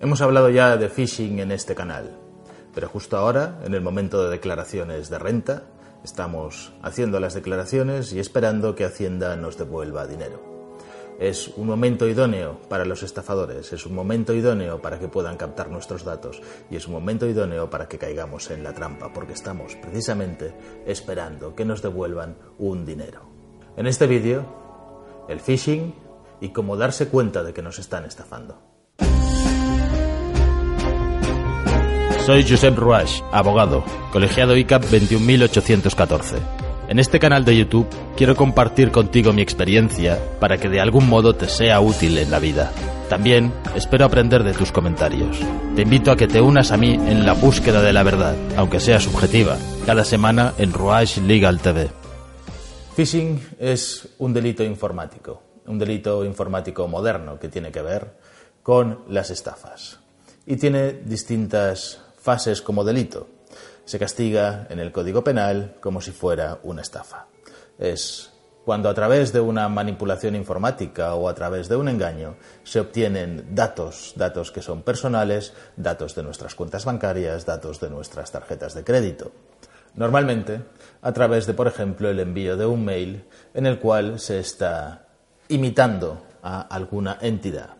Hemos hablado ya de phishing en este canal, pero justo ahora, en el momento de declaraciones de renta, estamos haciendo las declaraciones y esperando que Hacienda nos devuelva dinero. Es un momento idóneo para los estafadores, es un momento idóneo para que puedan captar nuestros datos y es un momento idóneo para que caigamos en la trampa, porque estamos precisamente esperando que nos devuelvan un dinero. En este vídeo, el phishing y cómo darse cuenta de que nos están estafando. Soy Josep Ruach, abogado, colegiado ICAP 21814. En este canal de YouTube quiero compartir contigo mi experiencia para que de algún modo te sea útil en la vida. También espero aprender de tus comentarios. Te invito a que te unas a mí en la búsqueda de la verdad, aunque sea subjetiva, cada semana en Ruach Legal TV. Phishing es un delito informático, un delito informático moderno que tiene que ver con las estafas. Y tiene distintas fases como delito. Se castiga en el Código Penal como si fuera una estafa. Es cuando a través de una manipulación informática o a través de un engaño se obtienen datos, datos que son personales, datos de nuestras cuentas bancarias, datos de nuestras tarjetas de crédito. Normalmente a través de, por ejemplo, el envío de un mail en el cual se está imitando a alguna entidad.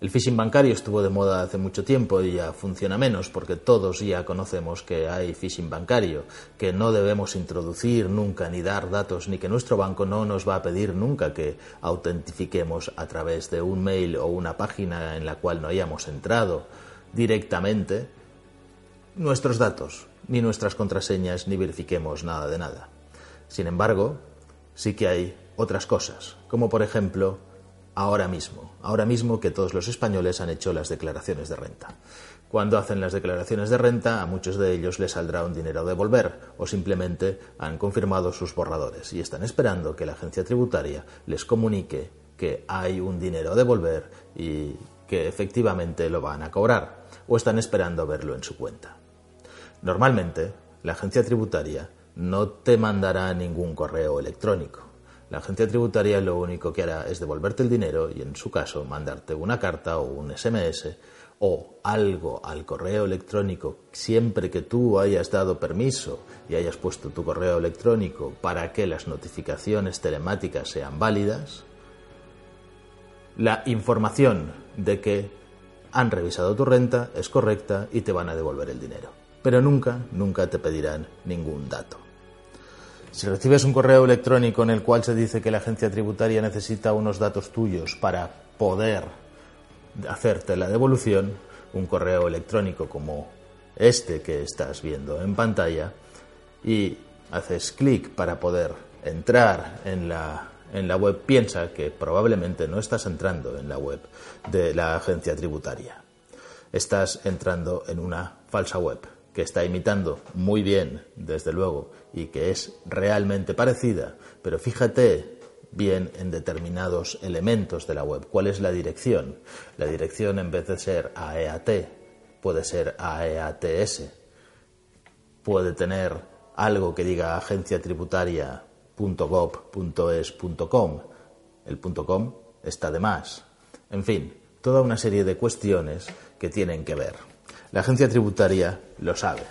El phishing bancario estuvo de moda hace mucho tiempo y ya funciona menos porque todos ya conocemos que hay phishing bancario, que no debemos introducir nunca ni dar datos ni que nuestro banco no nos va a pedir nunca que autentifiquemos a través de un mail o una página en la cual no hayamos entrado directamente nuestros datos, ni nuestras contraseñas, ni verifiquemos nada de nada. Sin embargo, sí que hay otras cosas, como por ejemplo ahora mismo, ahora mismo que todos los españoles han hecho las declaraciones de renta. Cuando hacen las declaraciones de renta, a muchos de ellos les saldrá un dinero a devolver o simplemente han confirmado sus borradores y están esperando que la agencia tributaria les comunique que hay un dinero a devolver y que efectivamente lo van a cobrar o están esperando verlo en su cuenta. Normalmente, la agencia tributaria no te mandará ningún correo electrónico la agencia tributaria lo único que hará es devolverte el dinero y en su caso mandarte una carta o un SMS o algo al correo electrónico siempre que tú hayas dado permiso y hayas puesto tu correo electrónico para que las notificaciones telemáticas sean válidas, la información de que han revisado tu renta es correcta y te van a devolver el dinero. Pero nunca, nunca te pedirán ningún dato. Si recibes un correo electrónico en el cual se dice que la agencia tributaria necesita unos datos tuyos para poder hacerte la devolución, un correo electrónico como este que estás viendo en pantalla, y haces clic para poder entrar en la, en la web, piensa que probablemente no estás entrando en la web de la agencia tributaria. Estás entrando en una falsa web que está imitando muy bien, desde luego, y que es realmente parecida, pero fíjate bien en determinados elementos de la web. ¿Cuál es la dirección? La dirección en vez de ser AEAT puede ser AEATS. Puede tener algo que diga agenciatributaria.gov.es.com. El .com está de más. En fin, toda una serie de cuestiones que tienen que ver. La agencia tributaria lo sabe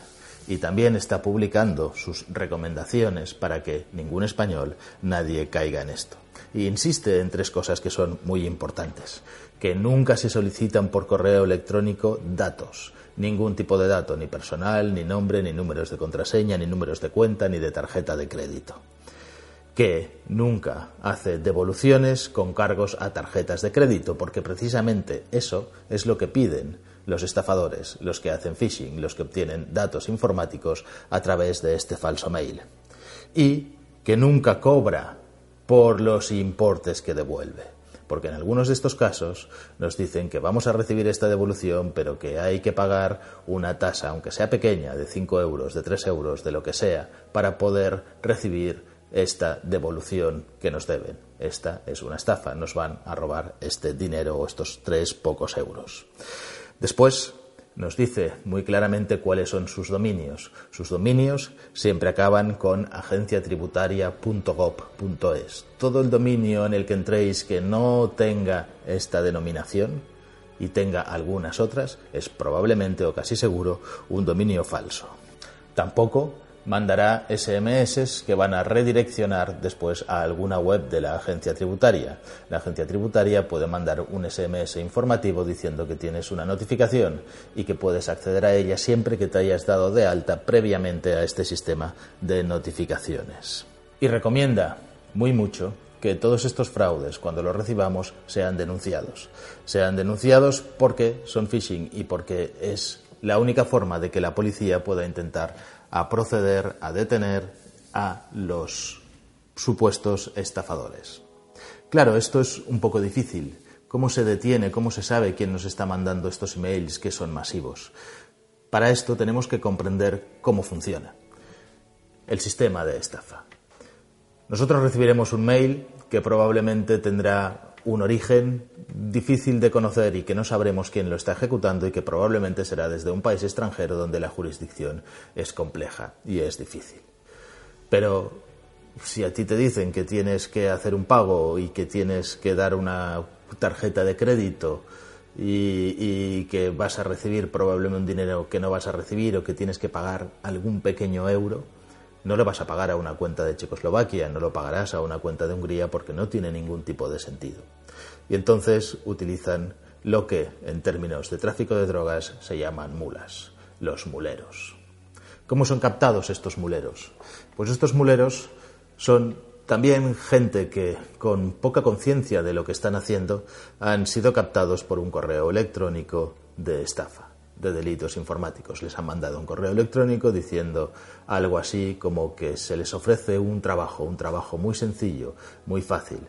y también está publicando sus recomendaciones para que ningún español, nadie caiga en esto. Y insiste en tres cosas que son muy importantes. Que nunca se solicitan por correo electrónico datos, ningún tipo de dato, ni personal, ni nombre, ni números de contraseña, ni números de cuenta, ni de tarjeta de crédito. Que nunca hace devoluciones con cargos a tarjetas de crédito, porque precisamente eso es lo que piden los estafadores, los que hacen phishing, los que obtienen datos informáticos a través de este falso mail. Y que nunca cobra por los importes que devuelve. porque en algunos de estos casos nos dicen que vamos a recibir esta devolución, pero que hay que pagar una tasa, aunque sea pequeña, de 5 euros, de 3 euros, de lo que sea, para poder recibir esta devolución que nos deben. Esta es una estafa, nos van a robar este dinero o estos tres pocos euros. Después nos dice muy claramente cuáles son sus dominios. Sus dominios siempre acaban con agenciatributaria.gov.es. Todo el dominio en el que entréis que no tenga esta denominación y tenga algunas otras es probablemente o casi seguro un dominio falso. Tampoco mandará SMS que van a redireccionar después a alguna web de la agencia tributaria. La agencia tributaria puede mandar un SMS informativo diciendo que tienes una notificación y que puedes acceder a ella siempre que te hayas dado de alta previamente a este sistema de notificaciones. Y recomienda muy mucho que todos estos fraudes, cuando los recibamos, sean denunciados. Sean denunciados porque son phishing y porque es la única forma de que la policía pueda intentar a proceder a detener a los supuestos estafadores. Claro, esto es un poco difícil. ¿Cómo se detiene? ¿Cómo se sabe quién nos está mandando estos emails que son masivos? Para esto tenemos que comprender cómo funciona el sistema de estafa. Nosotros recibiremos un mail que probablemente tendrá un origen difícil de conocer y que no sabremos quién lo está ejecutando y que probablemente será desde un país extranjero donde la jurisdicción es compleja y es difícil. Pero si a ti te dicen que tienes que hacer un pago y que tienes que dar una tarjeta de crédito y, que vas a recibir probablemente un dinero que no vas a recibir o que tienes que pagar algún pequeño euro, no lo vas a pagar a una cuenta de Checoslovaquia, no lo pagarás a una cuenta de Hungría porque no tiene ningún tipo de sentido. Y entonces utilizan lo que en términos de tráfico de drogas se llaman mulas, los muleros. ¿Cómo son captados estos muleros? Pues estos muleros son también gente que, con poca conciencia de lo que están haciendo, han sido captados por un correo electrónico de estafa de delitos informáticos. Les han mandado un correo electrónico diciendo algo así como que se les ofrece un trabajo, un trabajo muy sencillo, muy fácil,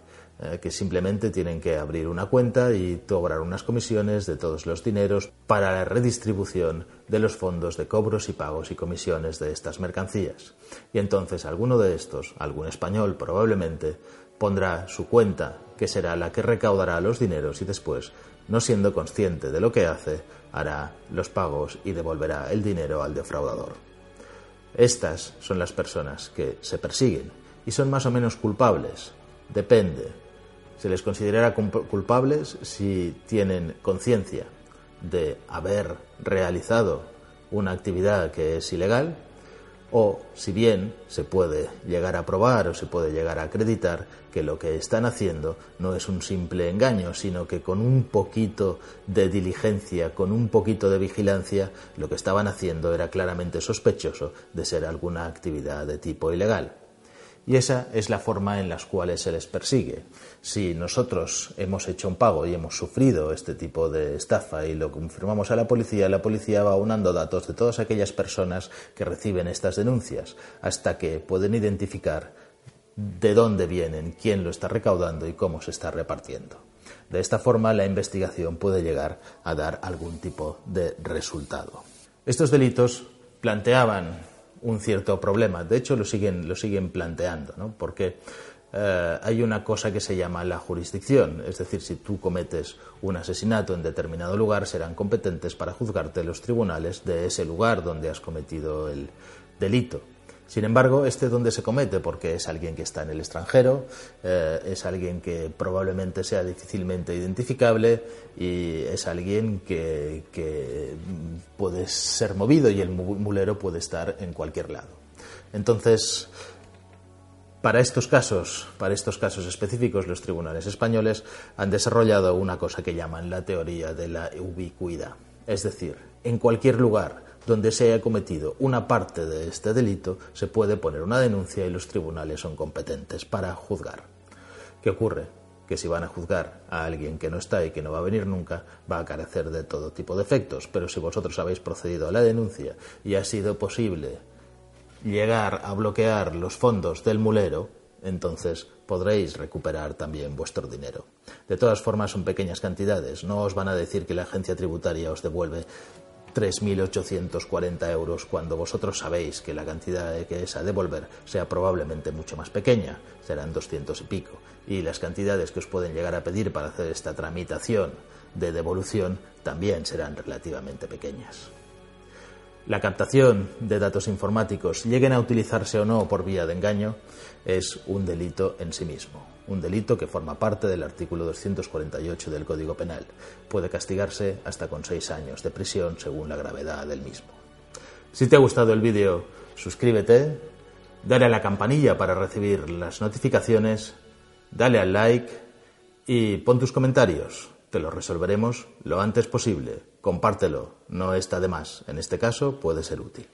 eh, que simplemente tienen que abrir una cuenta y cobrar unas comisiones de todos los dineros para la redistribución de los fondos de cobros y pagos y comisiones de estas mercancías. Y entonces alguno de estos, algún español probablemente, pondrá su cuenta, que será la que recaudará los dineros y después, no siendo consciente de lo que hace, hará los pagos y devolverá el dinero al defraudador. Estas son las personas que se persiguen y son más o menos culpables. Depende. Se les considerará culpables si tienen conciencia de haber realizado una actividad que es ilegal o si bien se puede llegar a probar o se puede llegar a acreditar que lo que están haciendo no es un simple engaño, sino que con un poquito de diligencia, con un poquito de vigilancia, lo que estaban haciendo era claramente sospechoso de ser alguna actividad de tipo ilegal. Y esa es la forma en la cual se les persigue. Si nosotros hemos hecho un pago y hemos sufrido este tipo de estafa y lo confirmamos a la policía, la policía va aunando datos de todas aquellas personas que reciben estas denuncias hasta que pueden identificar de dónde vienen, quién lo está recaudando y cómo se está repartiendo. De esta forma, la investigación puede llegar a dar algún tipo de resultado. Estos delitos planteaban un cierto problema. De hecho, lo siguen, lo siguen planteando, ¿no? porque eh, hay una cosa que se llama la jurisdicción. Es decir, si tú cometes un asesinato en determinado lugar, serán competentes para juzgarte los tribunales de ese lugar donde has cometido el delito. Sin embargo, este donde se comete, porque es alguien que está en el extranjero, eh, es alguien que probablemente sea difícilmente identificable y es alguien que, que puede ser movido y el mulero puede estar en cualquier lado. Entonces, para estos casos, para estos casos específicos, los tribunales españoles han desarrollado una cosa que llaman la teoría de la ubicuidad. Es decir, en cualquier lugar donde se haya cometido una parte de este delito, se puede poner una denuncia y los tribunales son competentes para juzgar. ¿Qué ocurre? Que si van a juzgar a alguien que no está y que no va a venir nunca, va a carecer de todo tipo de efectos. Pero si vosotros habéis procedido a la denuncia y ha sido posible llegar a bloquear los fondos del mulero, entonces podréis recuperar también vuestro dinero. De todas formas, son pequeñas cantidades. No os van a decir que la agencia tributaria os devuelve 3.840 euros cuando vosotros sabéis que la cantidad que es a devolver sea probablemente mucho más pequeña, serán 200 y pico, y las cantidades que os pueden llegar a pedir para hacer esta tramitación de devolución también serán relativamente pequeñas. La captación de datos informáticos, lleguen a utilizarse o no por vía de engaño, es un delito en sí mismo, un delito que forma parte del artículo 248 del Código Penal. Puede castigarse hasta con seis años de prisión según la gravedad del mismo. Si te ha gustado el vídeo, suscríbete, dale a la campanilla para recibir las notificaciones, dale al like y pon tus comentarios. Te los resolveremos lo antes posible. Compártelo, no está de más. En este caso puede ser útil.